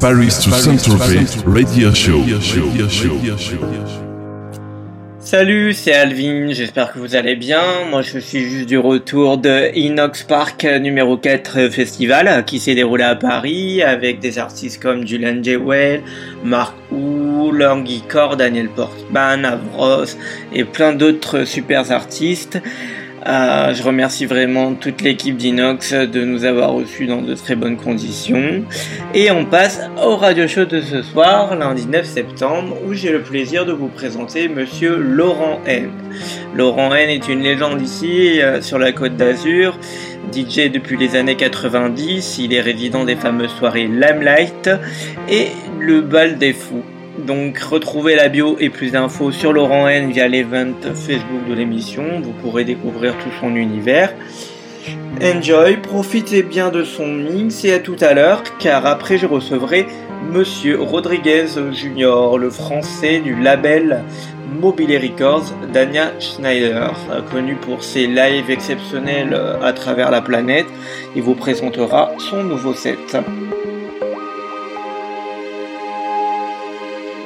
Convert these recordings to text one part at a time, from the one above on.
Paris to Saint-Tropez Radio Show. Salut, c'est Alvin, j'espère que vous allez bien. Moi je suis juste du retour de Inox Park numéro 4 festival qui s'est déroulé à Paris avec des artistes comme Julian J. Well, Mark Hu, Langy Core, Daniel Portman, Avros et plein d'autres super artistes. Euh, je remercie vraiment toute l'équipe d'Inox de nous avoir reçus dans de très bonnes conditions. Et on passe au radio show de ce soir, lundi 9 septembre, où j'ai le plaisir de vous présenter monsieur Laurent N. Laurent N est une légende ici, euh, sur la côte d'Azur. DJ depuis les années 90, il est résident des fameuses soirées Limelight et le bal des fous. Donc retrouvez la bio et plus d'infos sur Laurent N via l'event Facebook de l'émission. Vous pourrez découvrir tout son univers. Enjoy, profitez bien de son mix et à tout à l'heure car après je recevrai Monsieur Rodriguez Junior, le français du label Mobile Records, Dania Schneider, connu pour ses lives exceptionnels à travers la planète. Il vous présentera son nouveau set.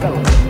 Fellas.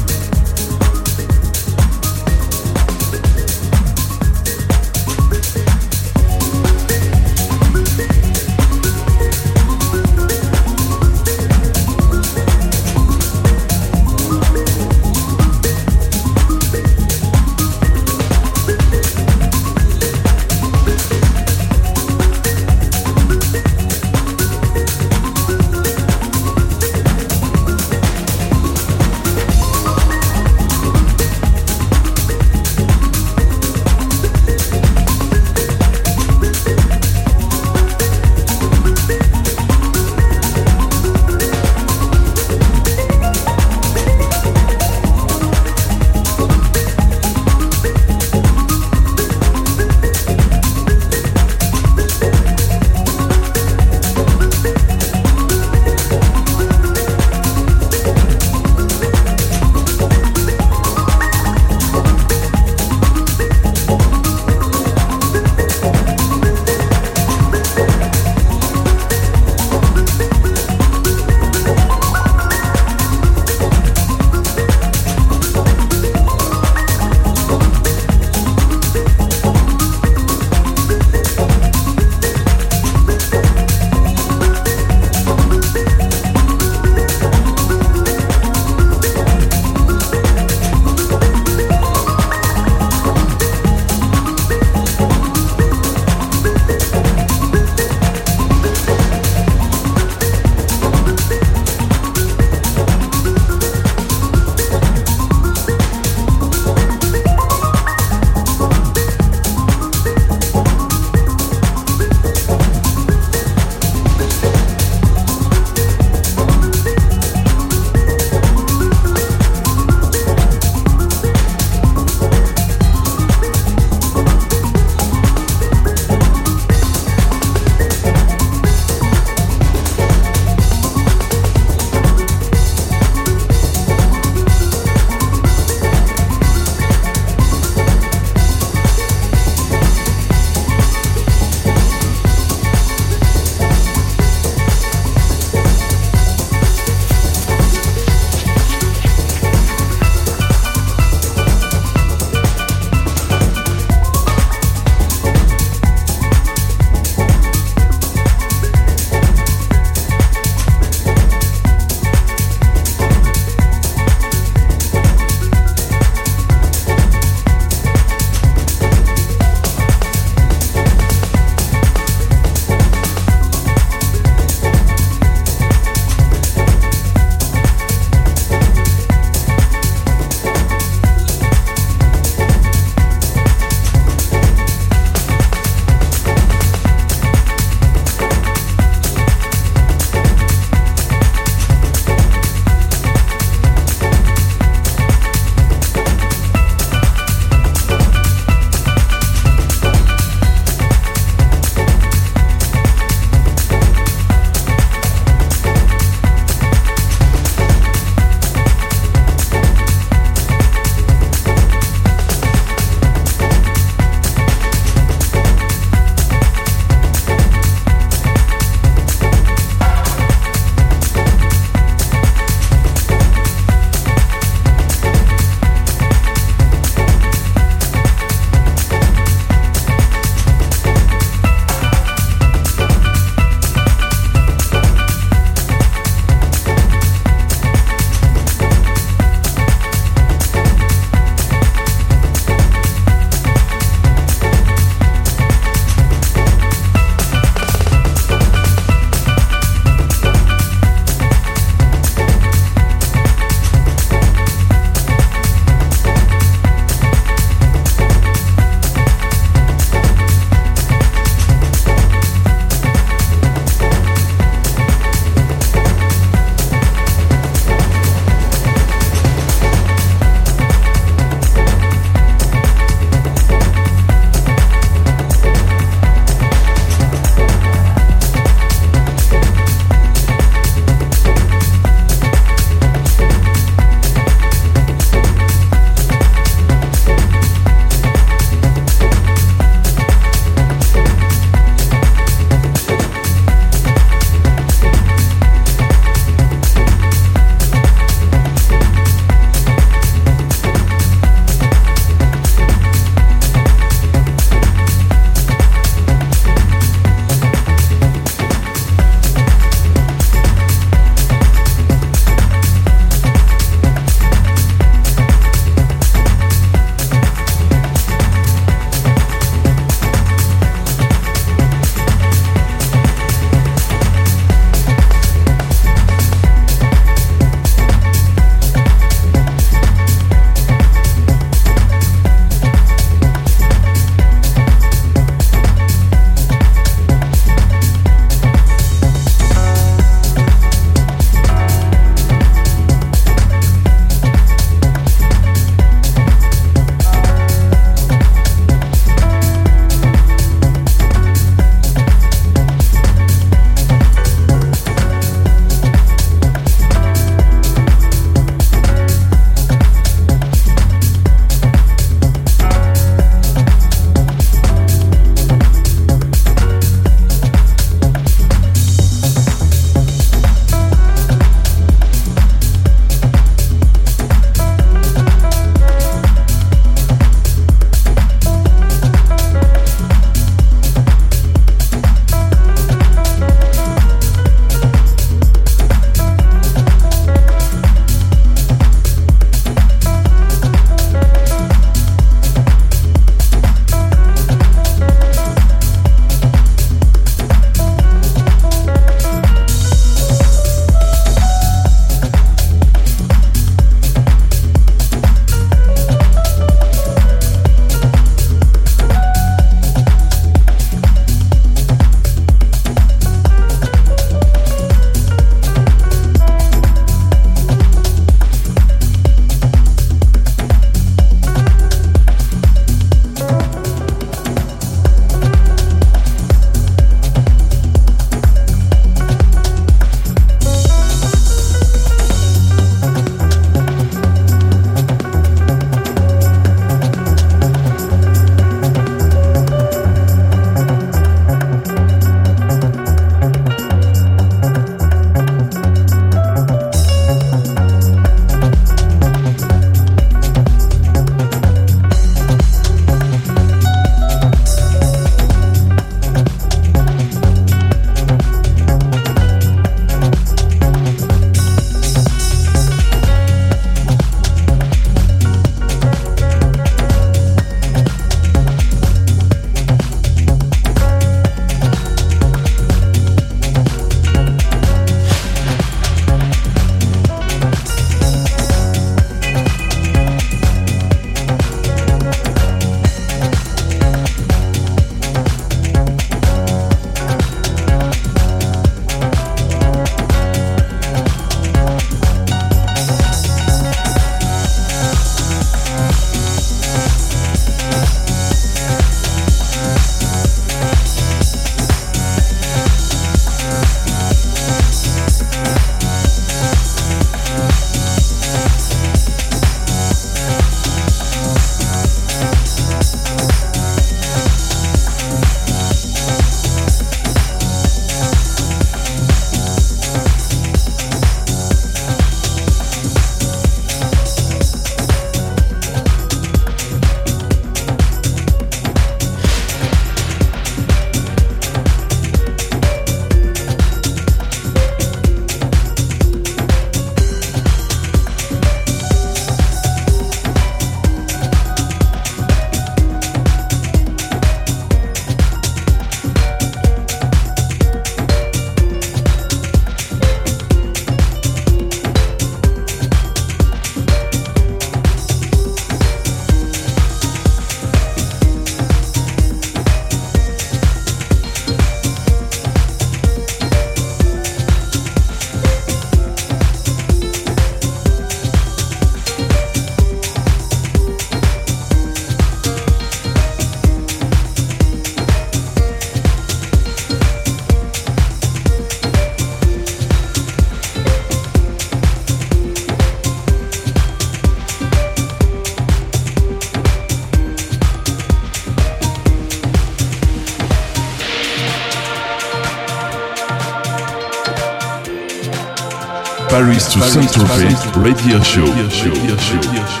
Paris to Saint-Tropez Radio Show. Radio show.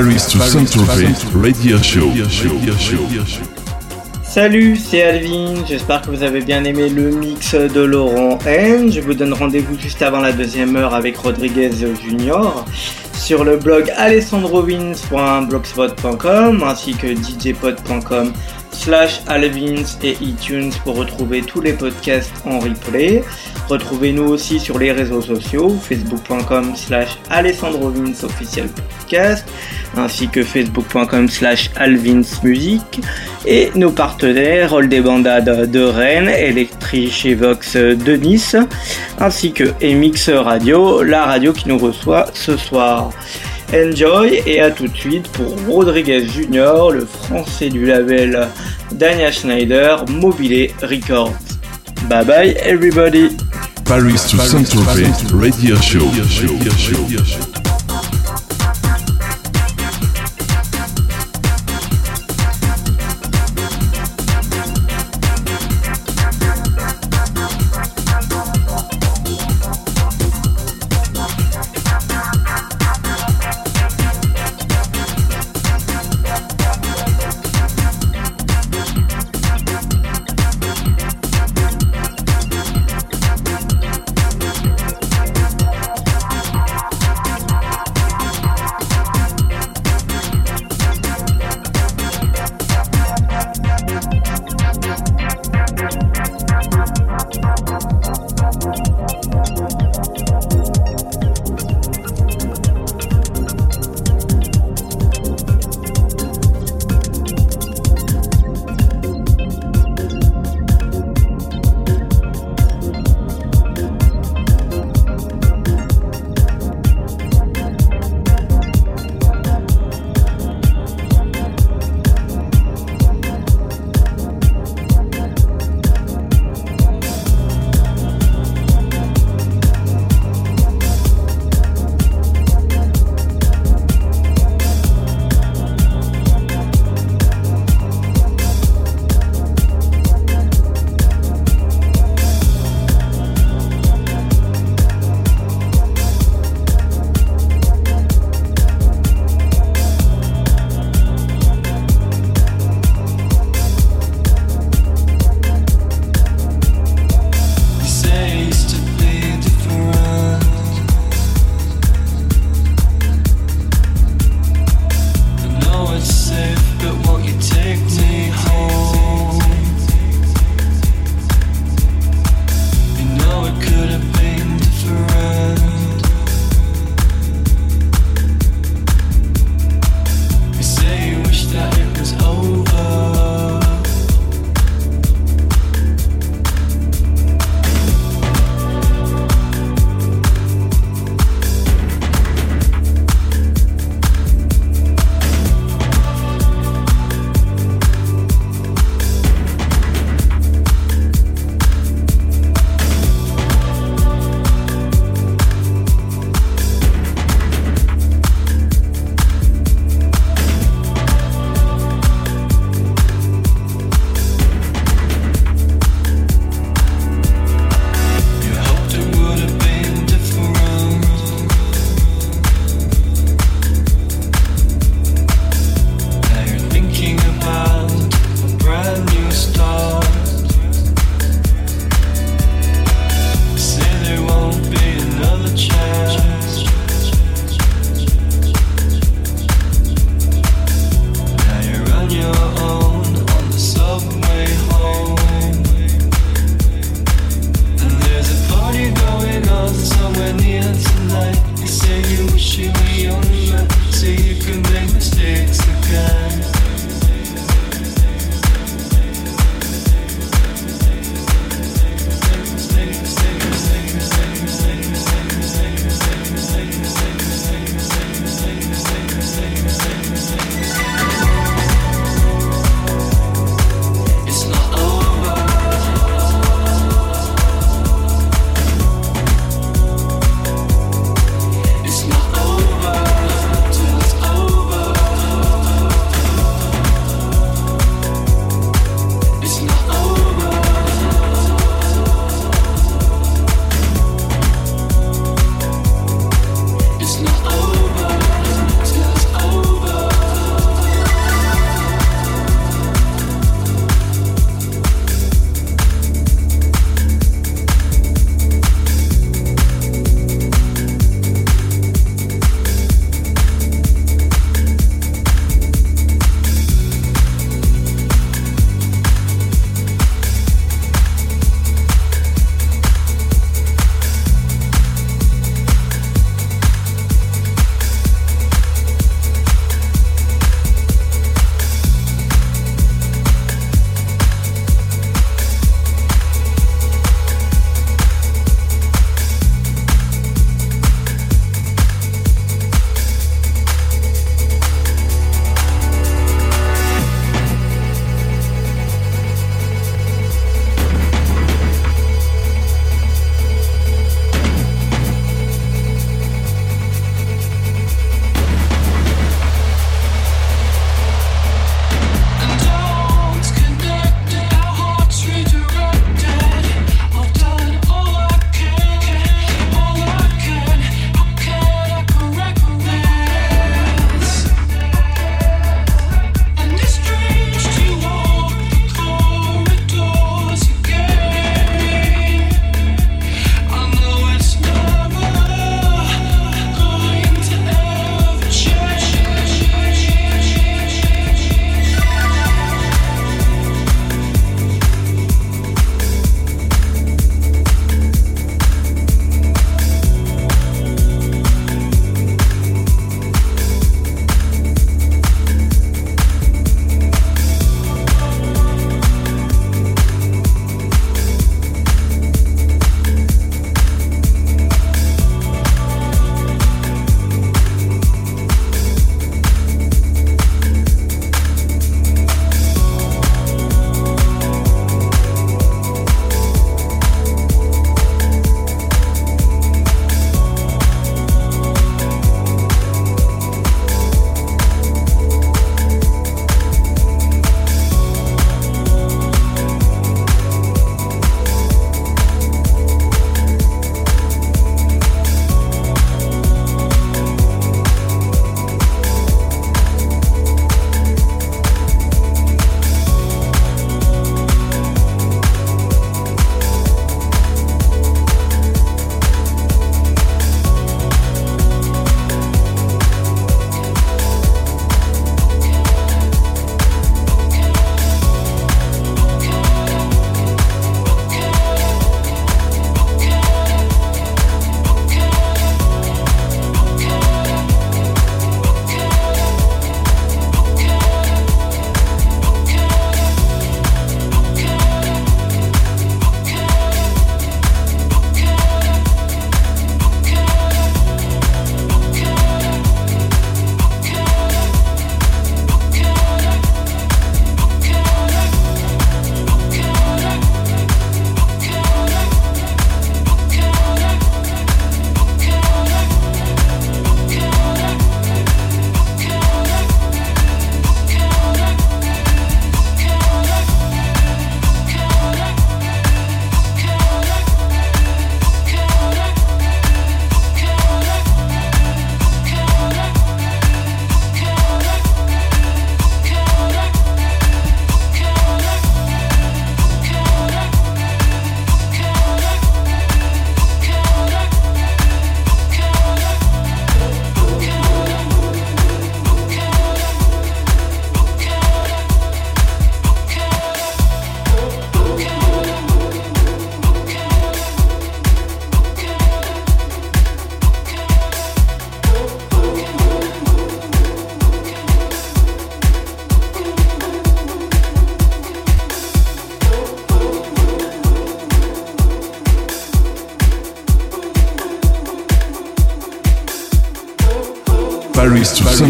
Paris to Saint-Tropez Radio Show. Salut, c'est Alvin, j'espère que vous avez bien aimé le mix de Laurent N. Je vous donne rendez-vous juste avant la deuxième heure avec Rodriguez Junior sur le blog alessandrovins.blogspot.com ainsi que djpod.com slash alvins et iTunes pour retrouver tous les podcasts en replay. Retrouvez-nous aussi sur les réseaux sociaux, facebook.com slash alessandrovins officiel podcast, ainsi que facebook.com slash alvinsmusic, et nos partenaires All des Bandades de Rennes, Electric et Vox de Nice, ainsi que Emix Radio, la radio qui nous reçoit ce soir. Enjoy et à tout de suite pour Rodriguez Junior, le français du label Dania Schneider, Mobile Records. Bye bye everybody! Paris to Saint-Tropez Radio Show.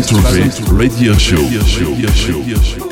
Paris to Saint-Tropez Radio Show.